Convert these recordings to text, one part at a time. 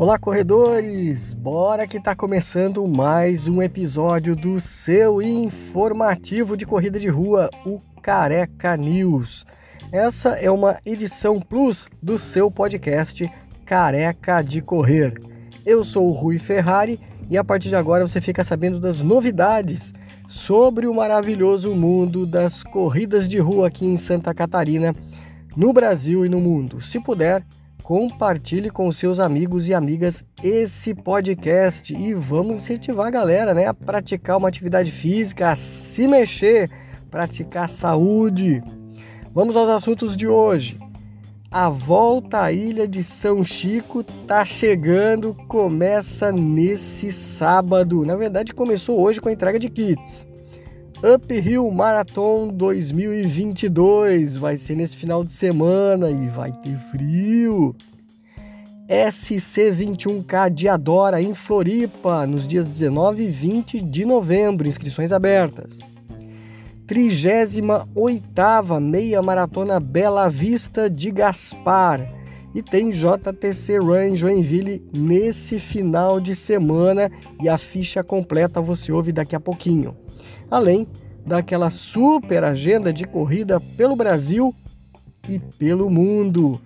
Olá, corredores! Bora que está começando mais um episódio do seu informativo de corrida de rua, o Careca News. Essa é uma edição plus do seu podcast Careca de Correr. Eu sou o Rui Ferrari e a partir de agora você fica sabendo das novidades sobre o maravilhoso mundo das corridas de rua aqui em Santa Catarina, no Brasil e no mundo. Se puder, compartilhe com seus amigos e amigas esse podcast e vamos incentivar a galera, né, a praticar uma atividade física, a se mexer, praticar saúde. Vamos aos assuntos de hoje. A volta à ilha de São Chico tá chegando, começa nesse sábado. Na verdade, começou hoje com a entrega de kits. Uphill Marathon 2022 vai ser nesse final de semana e vai ter frio. SC21K de Adora em Floripa nos dias 19 e 20 de novembro, inscrições abertas. 38ª Meia Maratona Bela Vista de Gaspar. E tem JTC Run Joinville nesse final de semana. E a ficha completa você ouve daqui a pouquinho além daquela super agenda de corrida pelo Brasil e pelo mundo.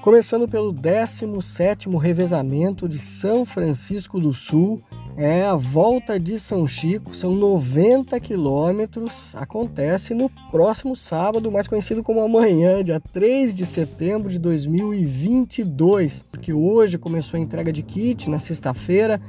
Começando pelo 17º revezamento de São Francisco do Sul, é a volta de São Chico, são 90 quilômetros, acontece no próximo sábado, mais conhecido como amanhã, dia 3 de setembro de 2022, porque hoje começou a entrega de kit na sexta-feira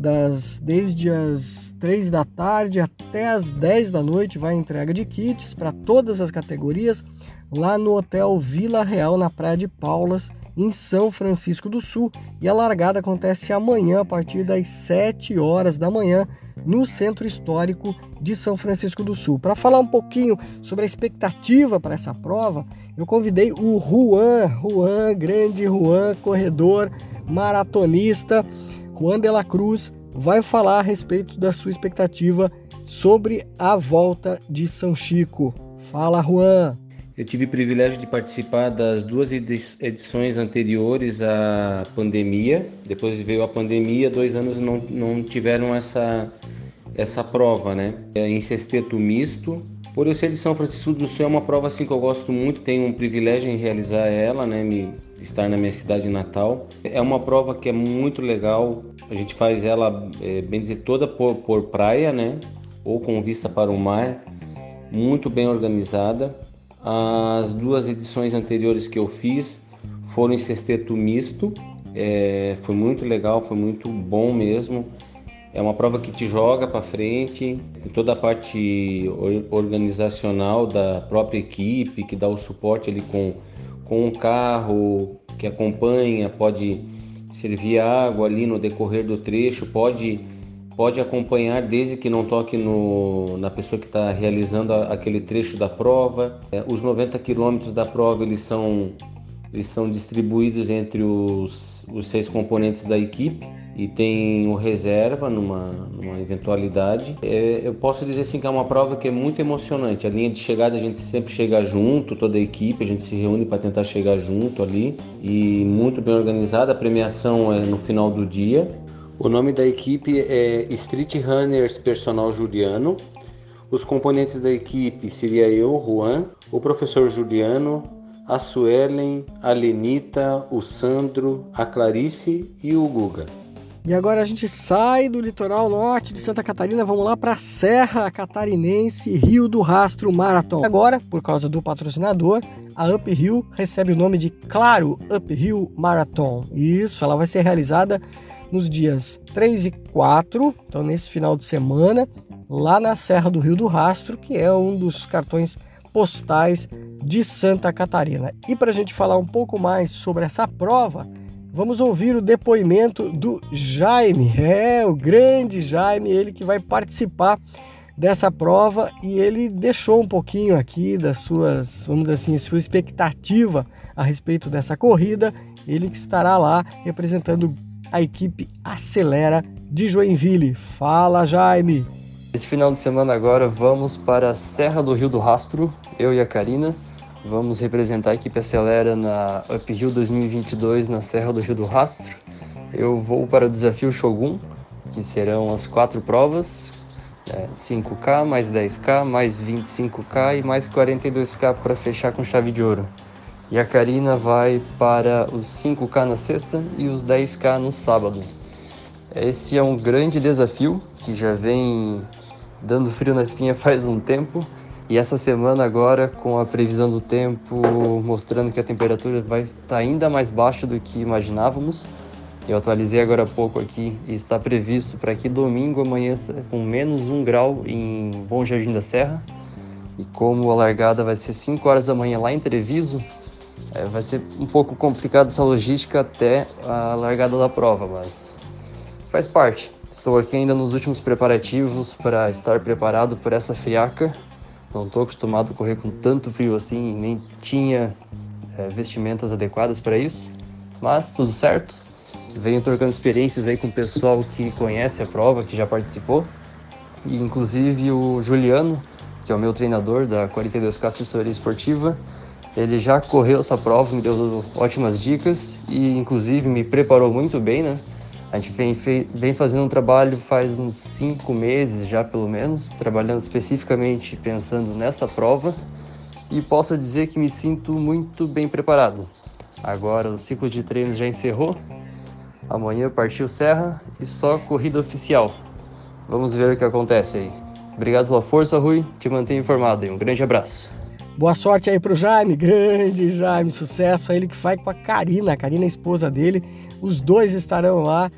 das desde as 3 da tarde até as 10 da noite vai entrega de kits para todas as categorias lá no Hotel Vila Real na Praia de Paulas, em São Francisco do Sul, e a largada acontece amanhã a partir das 7 horas da manhã no Centro Histórico de São Francisco do Sul. Para falar um pouquinho sobre a expectativa para essa prova, eu convidei o Juan, Juan, grande Juan, corredor, maratonista, Juan de la Cruz vai falar a respeito da sua expectativa sobre a volta de São Chico. Fala, Juan! Eu tive o privilégio de participar das duas edições anteriores à pandemia. Depois veio a pandemia, dois anos não, não tiveram essa, essa prova, né? É em sexteto misto. Por eu ser de São Francisco do Sul, é uma prova assim que eu gosto muito, tenho um privilégio em realizar ela, né? Me, estar na minha cidade natal. É uma prova que é muito legal. A gente faz ela, é, bem dizer, toda por, por praia, né? Ou com vista para o mar. Muito bem organizada. As duas edições anteriores que eu fiz foram em sexteto misto. É, foi muito legal, foi muito bom mesmo. É uma prova que te joga para frente, tem toda a parte organizacional da própria equipe, que dá o suporte ali com com um carro que acompanha, pode servir água ali no decorrer do trecho, pode pode acompanhar desde que não toque no, na pessoa que está realizando a, aquele trecho da prova. É, os 90 quilômetros da prova eles são eles são distribuídos entre os, os seis componentes da equipe e tem o reserva numa, numa eventualidade. É, eu posso dizer assim que é uma prova que é muito emocionante. A linha de chegada a gente sempre chega junto, toda a equipe, a gente se reúne para tentar chegar junto ali e muito bem organizada. A premiação é no final do dia. O nome da equipe é Street Runners Personal Juliano. Os componentes da equipe seria eu, Juan, o professor Juliano, a Suelen, a Lenita, o Sandro, a Clarice e o Guga. E agora a gente sai do litoral norte de Santa Catarina, vamos lá para a Serra Catarinense Rio do Rastro Marathon. Agora, por causa do patrocinador, a Uphill recebe o nome de Claro Uphill Marathon. Isso, ela vai ser realizada nos dias 3 e 4, então nesse final de semana, lá na Serra do Rio do Rastro, que é um dos cartões postais de Santa Catarina. E para a gente falar um pouco mais sobre essa prova, Vamos ouvir o depoimento do Jaime, é o grande Jaime, ele que vai participar dessa prova e ele deixou um pouquinho aqui das suas, vamos dizer assim, sua expectativa a respeito dessa corrida. Ele que estará lá representando a equipe Acelera de Joinville. Fala, Jaime! Esse final de semana agora vamos para a Serra do Rio do Rastro, eu e a Karina. Vamos representar a equipe Acelera na Uphill 2022 na Serra do Rio do Rastro. eu vou para o desafio Shogun, que serão as quatro provas, é, 5K, mais 10K, mais 25K e mais 42K para fechar com chave de ouro. E a Karina vai para os 5K na sexta e os 10K no sábado. Esse é um grande desafio que já vem dando frio na espinha faz um tempo. E essa semana agora, com a previsão do tempo mostrando que a temperatura vai estar tá ainda mais baixa do que imaginávamos, eu atualizei agora há pouco aqui e está previsto para que domingo amanheça com menos um grau em Bom Jardim da Serra. E como a largada vai ser 5 horas da manhã lá em Treviso, é, vai ser um pouco complicado essa logística até a largada da prova, mas faz parte. Estou aqui ainda nos últimos preparativos para estar preparado para essa friaca. Não estou acostumado a correr com tanto frio assim, nem tinha é, vestimentas adequadas para isso, mas tudo certo venho trocando experiências aí com o pessoal que conhece a prova, que já participou. E inclusive o Juliano, que é o meu treinador da 42K Assessoria Esportiva, ele já correu essa prova, me deu ótimas dicas e inclusive me preparou muito bem, né? A gente vem, vem fazendo um trabalho faz uns cinco meses já, pelo menos, trabalhando especificamente pensando nessa prova e posso dizer que me sinto muito bem preparado. Agora o ciclo de treinos já encerrou Amanhã partiu Serra e só corrida oficial. Vamos ver o que acontece aí. Obrigado pela força, Rui. Te mantenho informado aí. Um grande abraço. Boa sorte aí pro Jaime, grande Jaime, sucesso a ele que vai com a Karina, a Karina é a esposa dele. Os dois estarão lá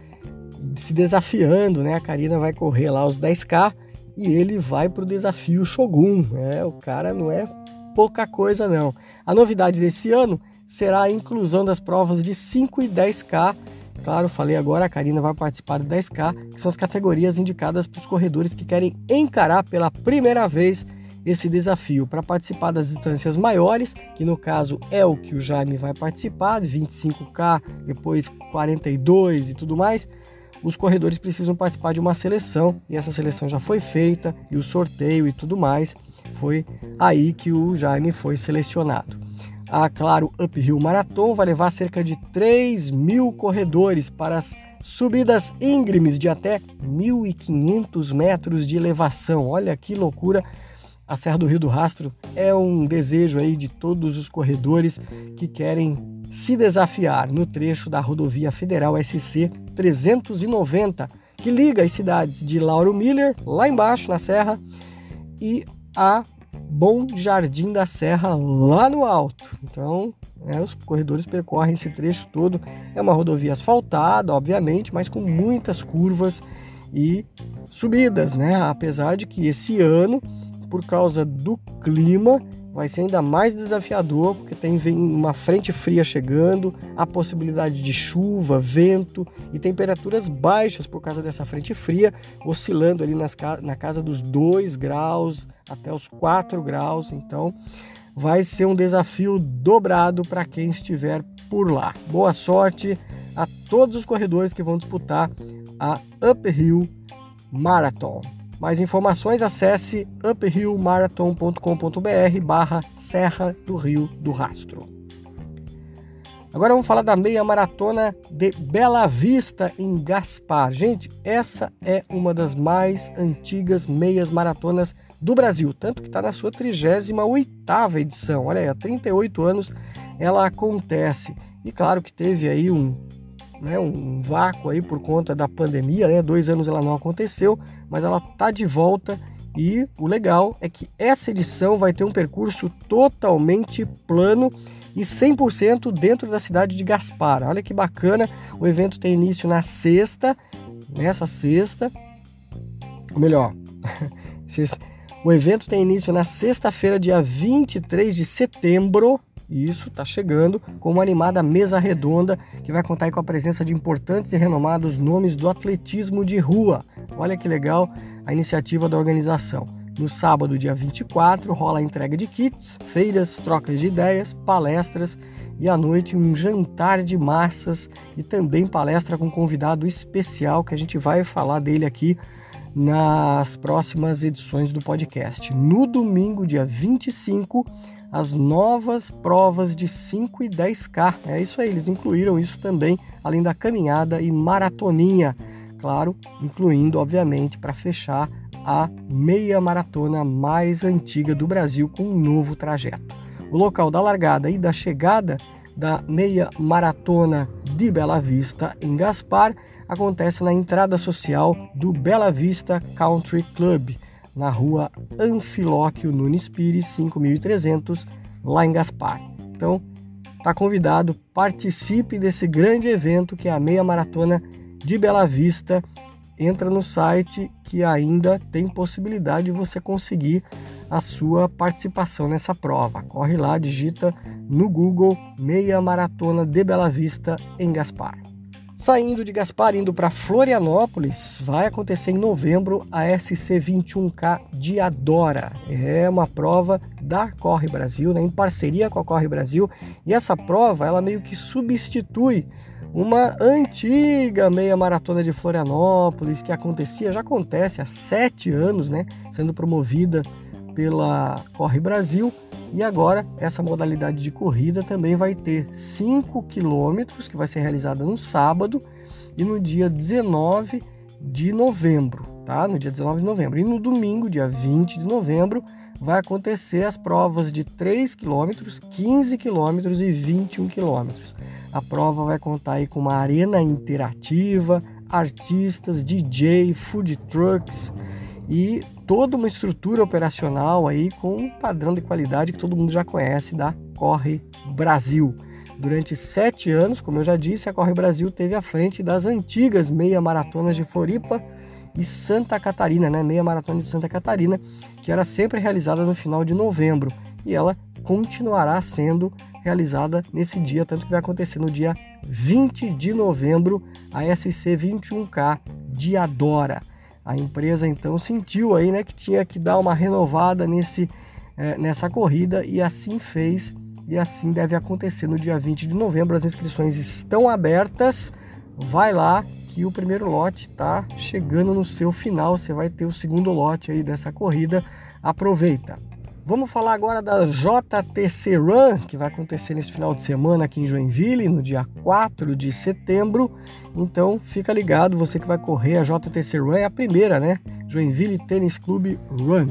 se desafiando, né? A Karina vai correr lá os 10K e ele vai pro desafio Shogun. É, o cara não é pouca coisa não. A novidade desse ano será a inclusão das provas de 5 e 10K Claro, falei agora, a Karina vai participar do 10K, que são as categorias indicadas para os corredores que querem encarar pela primeira vez esse desafio. Para participar das distâncias maiores, que no caso é o que o Jaime vai participar, 25K, depois 42 e tudo mais, os corredores precisam participar de uma seleção e essa seleção já foi feita e o sorteio e tudo mais foi aí que o Jaime foi selecionado. A Claro Uphill Marathon vai levar cerca de 3 mil corredores para as subidas íngremes de até 1.500 metros de elevação. Olha que loucura! A Serra do Rio do Rastro é um desejo aí de todos os corredores que querem se desafiar no trecho da rodovia federal SC 390, que liga as cidades de Lauro Miller, lá embaixo na serra, e a Bom Jardim da Serra lá no alto. Então, é, os corredores percorrem esse trecho todo. É uma rodovia asfaltada, obviamente, mas com muitas curvas e subidas, né? Apesar de que esse ano, por causa do clima, vai ser ainda mais desafiador, porque tem vem uma frente fria chegando, a possibilidade de chuva, vento e temperaturas baixas por causa dessa frente fria, oscilando ali nas, na casa dos 2 graus até os 4 graus. Então, vai ser um desafio dobrado para quem estiver por lá. Boa sorte a todos os corredores que vão disputar a Uphill Marathon. Mais informações, acesse uphillmarathon.com.br barra Serra do Rio do Rastro. Agora vamos falar da meia maratona de Bela Vista em Gaspar. Gente, essa é uma das mais antigas meias maratonas do Brasil, tanto que está na sua 38ª edição. Olha aí, há 38 anos ela acontece. E claro que teve aí um né, um vácuo aí por conta da pandemia, né? Dois anos ela não aconteceu, mas ela tá de volta e o legal é que essa edição vai ter um percurso totalmente plano e 100% dentro da cidade de Gaspar. Olha que bacana! O evento tem início na sexta, nessa sexta, ou melhor, o evento tem início na sexta-feira, dia 23 de setembro, e isso está chegando com uma animada mesa redonda que vai contar com a presença de importantes e renomados nomes do atletismo de rua. Olha que legal a iniciativa da organização. No sábado, dia 24, rola a entrega de kits, feiras, trocas de ideias, palestras e à noite um jantar de massas e também palestra com convidado especial que a gente vai falar dele aqui nas próximas edições do podcast. No domingo, dia 25, as novas provas de 5 e 10K. É isso aí, eles incluíram isso também, além da caminhada e maratoninha. Claro, incluindo, obviamente, para fechar a meia maratona mais antiga do Brasil com um novo trajeto. O local da largada e da chegada da meia maratona de Bela Vista em Gaspar acontece na entrada social do Bela Vista Country Club, na rua Anfilóquio Nunes Pires, 5300, lá em Gaspar. Então, está convidado, participe desse grande evento que é a meia maratona de Bela Vista. Entra no site que ainda tem possibilidade de você conseguir a sua participação nessa prova. Corre lá, digita no Google Meia Maratona de Bela Vista em Gaspar. Saindo de Gaspar, indo para Florianópolis, vai acontecer em novembro a SC21K de Adora. É uma prova da Corre Brasil, né, em parceria com a Corre Brasil. E essa prova, ela meio que substitui uma antiga meia maratona de Florianópolis que acontecia, já acontece há sete anos, né, sendo promovida pela Corre Brasil. E agora essa modalidade de corrida também vai ter 5 quilômetros, que vai ser realizada no sábado e no dia 19 de novembro, tá? No dia 19 de novembro. E no domingo, dia 20 de novembro, vai acontecer as provas de 3 quilômetros, 15 quilômetros e 21 quilômetros. A prova vai contar aí com uma arena interativa, artistas, DJ, food trucks e toda uma estrutura operacional aí com um padrão de qualidade que todo mundo já conhece da Corre Brasil. Durante sete anos, como eu já disse, a Corre Brasil teve à frente das antigas meia maratonas de Floripa e Santa Catarina, né? Meia maratona de Santa Catarina, que era sempre realizada no final de novembro e ela continuará sendo realizada nesse dia, tanto que vai acontecer no dia 20 de novembro a SC 21K de Adora. A empresa então sentiu aí, né, que tinha que dar uma renovada nesse, é, nessa corrida e assim fez e assim deve acontecer no dia 20 de novembro. As inscrições estão abertas. Vai lá que o primeiro lote está chegando no seu final. Você vai ter o segundo lote aí dessa corrida. Aproveita. Vamos falar agora da JTC Run, que vai acontecer nesse final de semana aqui em Joinville, no dia 4 de setembro. Então fica ligado, você que vai correr a JTC Run é a primeira, né? Joinville Tênis Clube Run.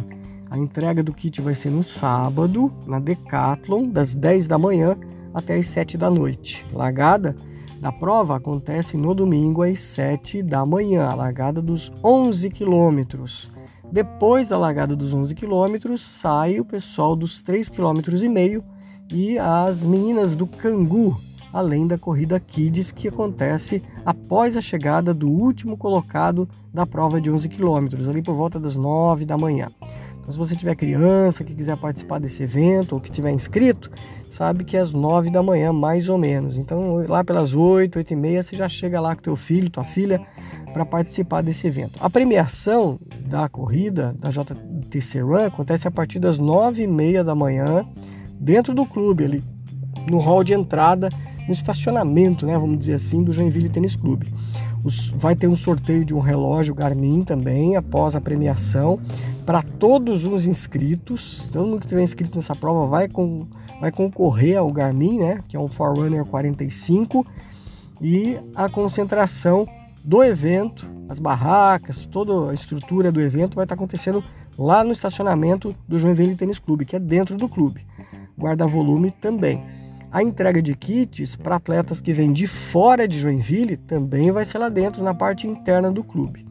A entrega do kit vai ser no sábado, na Decathlon, das 10 da manhã até as 7 da noite. Largada da prova acontece no domingo às 7 da manhã, a largada dos 11 quilômetros. Depois da largada dos 11 quilômetros, sai o pessoal dos 3,5 km e as meninas do Cangu, além da corrida Kids que acontece após a chegada do último colocado da prova de 11 quilômetros, ali por volta das 9 da manhã. Então, se você tiver criança que quiser participar desse evento ou que tiver inscrito, sabe que é às 9 da manhã, mais ou menos. Então, lá pelas 8, 8 e meia, você já chega lá com teu filho, tua filha, para participar desse evento. A premiação da corrida da JTC Run acontece a partir das 9 e meia da manhã, dentro do clube, ali no hall de entrada, no estacionamento, né, vamos dizer assim, do Joinville Tênis Clube. Vai ter um sorteio de um relógio Garmin também, após a premiação, para todos os inscritos. Todo mundo que tiver inscrito nessa prova vai, com, vai concorrer ao Garmin, né, que é um Forerunner 45, e a concentração do evento, as barracas, toda a estrutura do evento vai estar acontecendo lá no estacionamento do Joinville Tênis Clube, que é dentro do clube. Guarda-volume também. A entrega de kits para atletas que vêm de fora de Joinville também vai ser lá dentro, na parte interna do clube.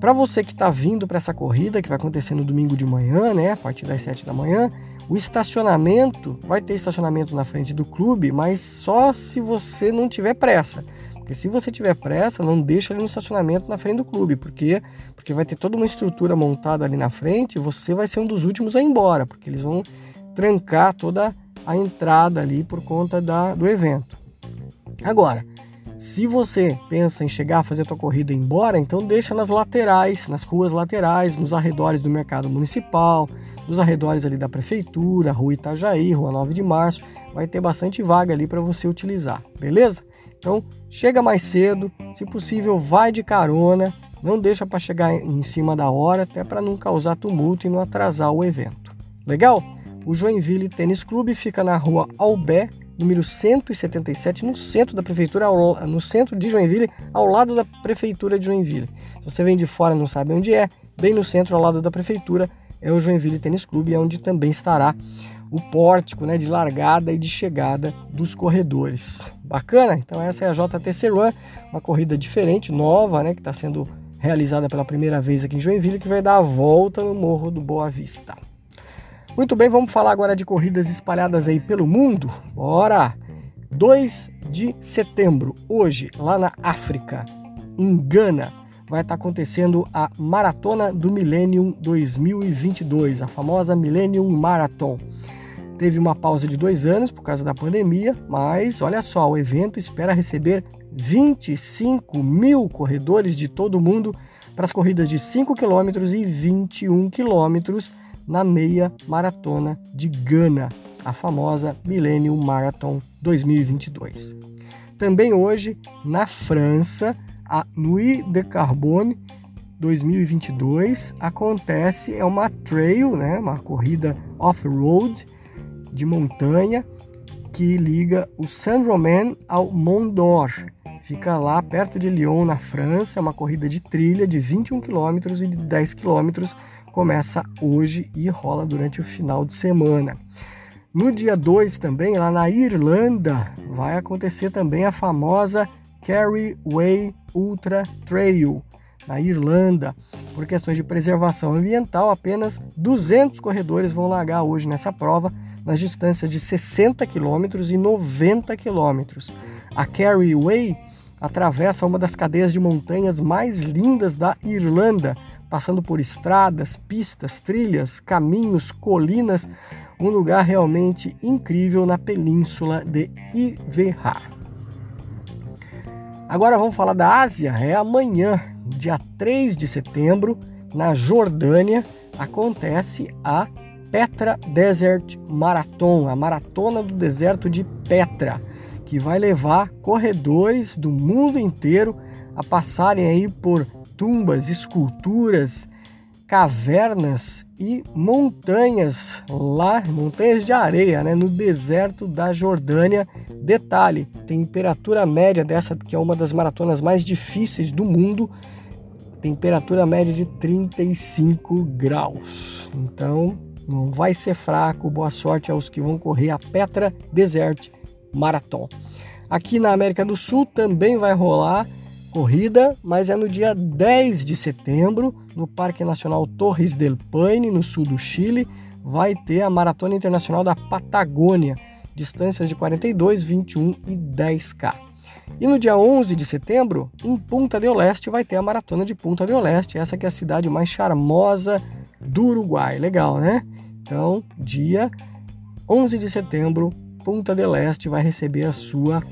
Para você que está vindo para essa corrida, que vai acontecer no domingo de manhã, né, a partir das 7 da manhã, o estacionamento vai ter estacionamento na frente do clube, mas só se você não tiver pressa. Porque se você tiver pressa, não deixa ali no estacionamento na frente do clube, porque porque vai ter toda uma estrutura montada ali na frente, você vai ser um dos últimos a ir embora, porque eles vão trancar toda a entrada ali por conta da, do evento. Agora, se você pensa em chegar fazer a tua corrida e ir embora, então deixa nas laterais, nas ruas laterais, nos arredores do mercado municipal, nos arredores ali da prefeitura, rua Itajaí, rua 9 de março, vai ter bastante vaga ali para você utilizar, beleza? Então, chega mais cedo, se possível, vai de carona, não deixa para chegar em cima da hora, até para não causar tumulto e não atrasar o evento. Legal? o Joinville Tênis Clube fica na rua Albé, número 177, no centro da prefeitura, no centro de Joinville, ao lado da prefeitura de Joinville. Se você vem de fora e não sabe onde é, bem no centro, ao lado da prefeitura, é o Joinville Tênis Clube, é onde também estará o pórtico né, de largada e de chegada dos corredores. Bacana? Então essa é a JTC Run, uma corrida diferente, nova, né, que está sendo realizada pela primeira vez aqui em Joinville, que vai dar a volta no Morro do Boa Vista. Muito bem, vamos falar agora de corridas espalhadas aí pelo mundo. Bora! 2 de setembro, hoje, lá na África, em Gana, vai estar acontecendo a Maratona do Millennium 2022, a famosa Millennium Marathon. Teve uma pausa de dois anos por causa da pandemia, mas olha só, o evento espera receber 25 mil corredores de todo o mundo para as corridas de 5 km e 21 km na meia maratona de Gana, a famosa Millennium Marathon 2022. Também hoje, na França, a Nuit de Carbone 2022 acontece, é uma trail, né, uma corrida off-road de montanha que liga o Saint-Romain ao Mont d'Or. Fica lá perto de Lyon, na França, é uma corrida de trilha de 21 km e de 10 km. Começa hoje e rola durante o final de semana. No dia 2 também, lá na Irlanda, vai acontecer também a famosa Kerry Way Ultra Trail, na Irlanda. Por questões de preservação ambiental, apenas 200 corredores vão largar hoje nessa prova nas distâncias de 60 km e 90 km. A Kerry Way atravessa uma das cadeias de montanhas mais lindas da Irlanda, passando por estradas, pistas, trilhas, caminhos, colinas, um lugar realmente incrível na península de Iverá. Agora vamos falar da Ásia. É amanhã, dia 3 de setembro, na Jordânia, acontece a Petra Desert Marathon, a maratona do deserto de Petra, que vai levar corredores do mundo inteiro a passarem aí por tumbas, esculturas, cavernas e montanhas lá, montanhas de areia, né, no deserto da Jordânia. Detalhe, temperatura média dessa que é uma das maratonas mais difíceis do mundo, temperatura média de 35 graus. Então, não vai ser fraco. Boa sorte aos que vão correr a Petra Desert Marathon. Aqui na América do Sul também vai rolar corrida, mas é no dia 10 de setembro, no Parque Nacional Torres del Paine, no sul do Chile, vai ter a Maratona Internacional da Patagônia, distâncias de 42, 21 e 10K. E no dia 11 de setembro, em Punta del Este, vai ter a Maratona de Punta del Este, essa que é a cidade mais charmosa do Uruguai. Legal, né? Então, dia 11 de setembro, Punta del Este vai receber a sua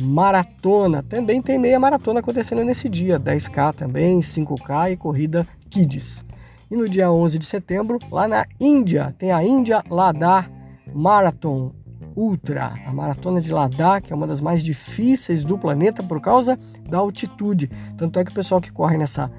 maratona. Também tem meia maratona acontecendo nesse dia, 10K também, 5K e corrida Kids. E no dia 11 de setembro, lá na Índia, tem a Índia Ladakh Marathon Ultra, a maratona de Ladakh, que é uma das mais difíceis do planeta por causa da altitude. Tanto é que o pessoal que corre nessa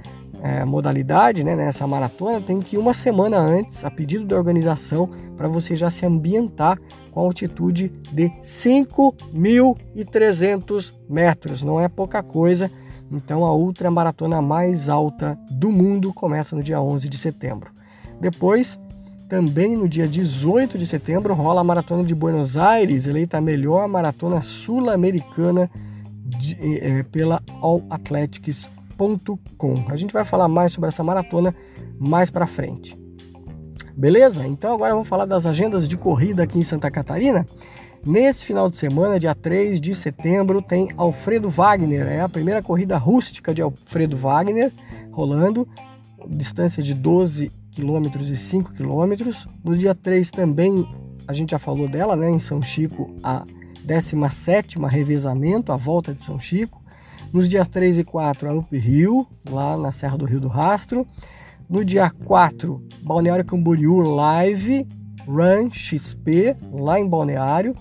é, modalidade, né, nessa maratona, tem que ir uma semana antes, a pedido da organização, para você já se ambientar com a altitude de 5.300 metros. Não é pouca coisa. Então, a ultramaratona mais alta do mundo começa no dia 11 de setembro. Depois, também no dia 18 de setembro, rola a Maratona de Buenos Aires, eleita a melhor maratona sul-americana é, pela All Athletics a gente vai falar mais sobre essa maratona mais para frente. Beleza? Então agora vamos falar das agendas de corrida aqui em Santa Catarina. Nesse final de semana, dia 3 de setembro, tem Alfredo Wagner. É a primeira corrida rústica de Alfredo Wagner rolando, distância de 12 quilômetros e 5 quilômetros. No dia 3 também, a gente já falou dela, né, em São Chico, a 17ª revezamento, a volta de São Chico. Nos dias 3 e 4, a Up Rio, lá na Serra do Rio do Rastro. No dia 4, Balneário Camboriú Live Run XP, lá em Balneário.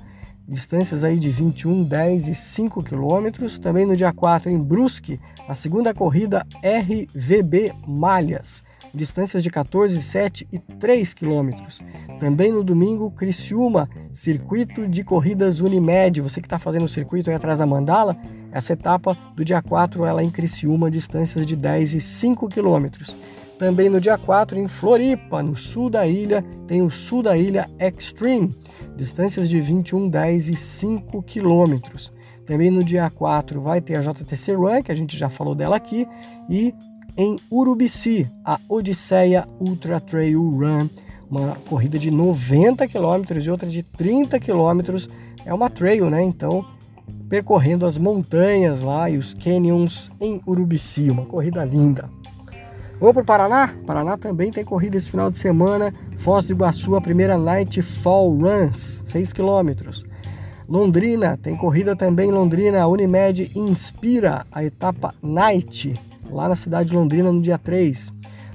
Distâncias aí de 21, 10 e 5 quilômetros. Também no dia 4, em Brusque, a segunda corrida RVB Malhas. distâncias de 14, 7 e 3 quilômetros. Também no domingo, Criciúma, circuito de corridas Unimed. Você que está fazendo o circuito aí atrás da Mandala, essa etapa do dia 4 ela é em Criciúma, distâncias de 10 e 5 quilômetros. Também no dia 4, em Floripa, no sul da ilha, tem o Sul da Ilha Extreme, distâncias de 21, 10 e 5 quilômetros. Também no dia 4 vai ter a JTC Run, que a gente já falou dela aqui, e em Urubici, a Odisseia Ultra Trail Run, uma corrida de 90 quilômetros e outra de 30 quilômetros. É uma trail, né? Então, percorrendo as montanhas lá e os canyons em Urubici, uma corrida linda. Vamos para o Paraná? Paraná também tem corrida esse final de semana. Foz do Iguaçu, a primeira Night Fall Runs, 6 quilômetros. Londrina, tem corrida também Londrina. A Unimed inspira a etapa Night, lá na cidade de Londrina, no dia 3.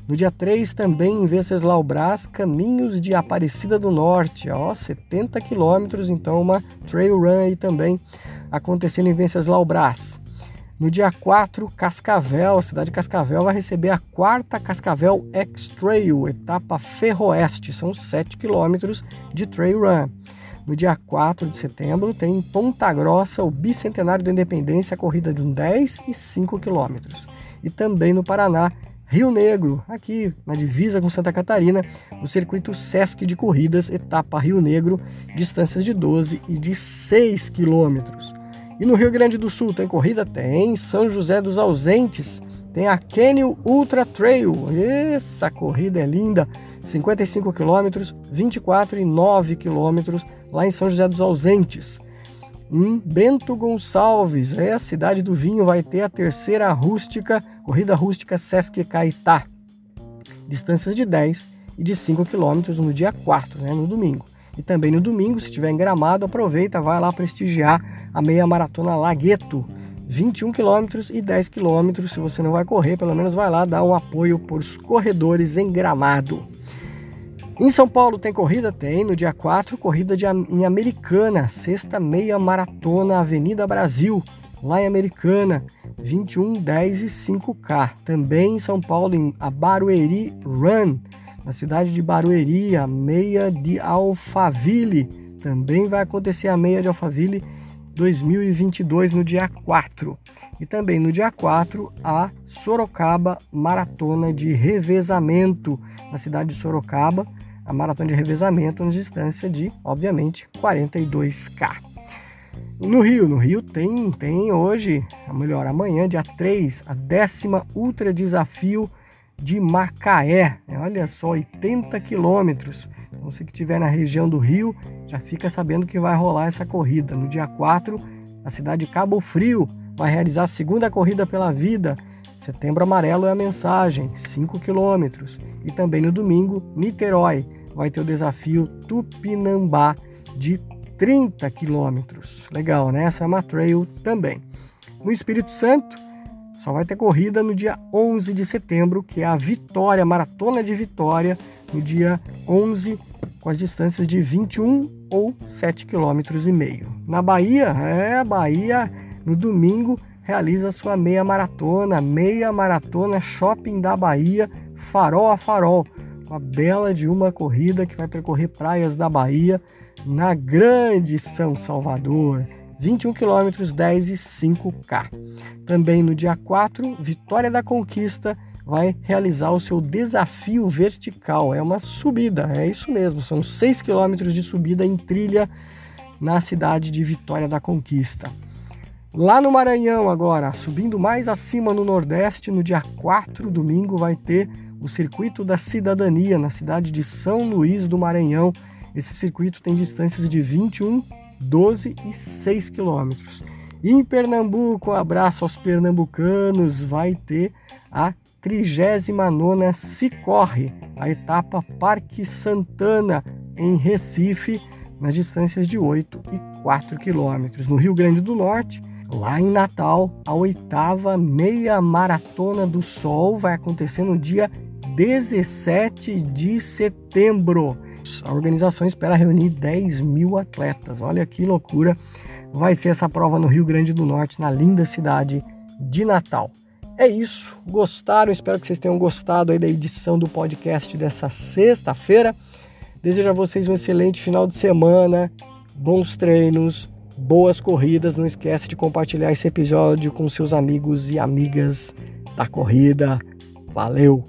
No dia 3 também em Venceslau Brás, caminhos de Aparecida do Norte, ó, 70 quilômetros, então uma trail run aí também acontecendo em Venceslau Brás. No dia 4, Cascavel, a cidade de Cascavel vai receber a quarta Cascavel X-Trail, etapa ferroeste, são 7 quilômetros de trail run. No dia 4 de setembro, tem em Ponta Grossa o Bicentenário da Independência, a corrida de 10 e 5 quilômetros. E também no Paraná, Rio Negro, aqui na divisa com Santa Catarina, o circuito Sesc de corridas, etapa Rio Negro, distâncias de 12 e de 6 quilômetros. E no Rio Grande do Sul tem corrida? Tem. São José dos Ausentes tem a Canyon Ultra Trail. Essa corrida é linda. 55 quilômetros, 24 e 9 quilômetros lá em São José dos Ausentes. Em Bento Gonçalves, é a cidade do vinho, vai ter a terceira rústica, corrida rústica Sesc Caetá. Distâncias de 10 e de 5 quilômetros no dia 4, né, no domingo. E também no domingo, se estiver em Gramado, aproveita, vai lá prestigiar a meia maratona Lagueto. 21 quilômetros e 10 quilômetros. Se você não vai correr, pelo menos vai lá dar um apoio para os corredores em Gramado. Em São Paulo tem corrida? Tem. No dia 4, corrida de, em Americana, sexta meia maratona Avenida Brasil, lá em Americana, 21, 10 e 5K. Também em São Paulo, em Barueri Run, na cidade de Barueri, a meia de Alphaville. Também vai acontecer a meia de Alphaville 2022 no dia 4. E também no dia 4 a Sorocaba Maratona de Revezamento na cidade de Sorocaba, a maratona de revezamento na distância de, obviamente, 42k. E no Rio, no Rio tem tem hoje, melhor, amanhã, dia 3, a décima Ultra Desafio de Macaé. Olha só, 80 quilômetros. Então, você que estiver na região do Rio, já fica sabendo que vai rolar essa corrida. No dia 4, a cidade de Cabo Frio vai realizar a segunda corrida pela vida. Setembro Amarelo é a mensagem, 5 quilômetros. E também no domingo, Niterói vai ter o desafio Tupinambá de 30 quilômetros. Legal, né? Essa é uma trail também. No Espírito Santo, só vai ter corrida no dia 11 de setembro, que é a Vitória, Maratona de Vitória, no dia 11, com as distâncias de 21 ou 7 km e meio. Na Bahia, é, a Bahia no domingo realiza sua meia maratona, meia maratona Shopping da Bahia, farol a farol, uma bela de uma corrida que vai percorrer praias da Bahia na grande São Salvador. 21 km, 10 e 5K. Também no dia 4, Vitória da Conquista vai realizar o seu desafio vertical. É uma subida, é isso mesmo, são 6 km de subida em trilha na cidade de Vitória da Conquista. Lá no Maranhão, agora, subindo mais acima no Nordeste, no dia 4, domingo, vai ter o Circuito da Cidadania, na cidade de São Luís do Maranhão. Esse circuito tem distâncias de 21 12 e 6 quilômetros. Em Pernambuco, um abraço aos pernambucanos, vai ter a 39 Se Corre, a etapa Parque Santana, em Recife, nas distâncias de 8 e 4 quilômetros. No Rio Grande do Norte, lá em Natal, a oitava meia maratona do Sol vai acontecer no dia 17 de setembro. A organização espera reunir 10 mil atletas. Olha que loucura vai ser essa prova no Rio Grande do Norte, na linda cidade de Natal. é isso. Gostaram? Espero que vocês tenham gostado aí da edição do podcast dessa sexta-feira. Desejo a vocês um excelente final de semana, bons treinos, boas corridas. Não esquece de compartilhar esse episódio com seus amigos e amigas da corrida. Valeu!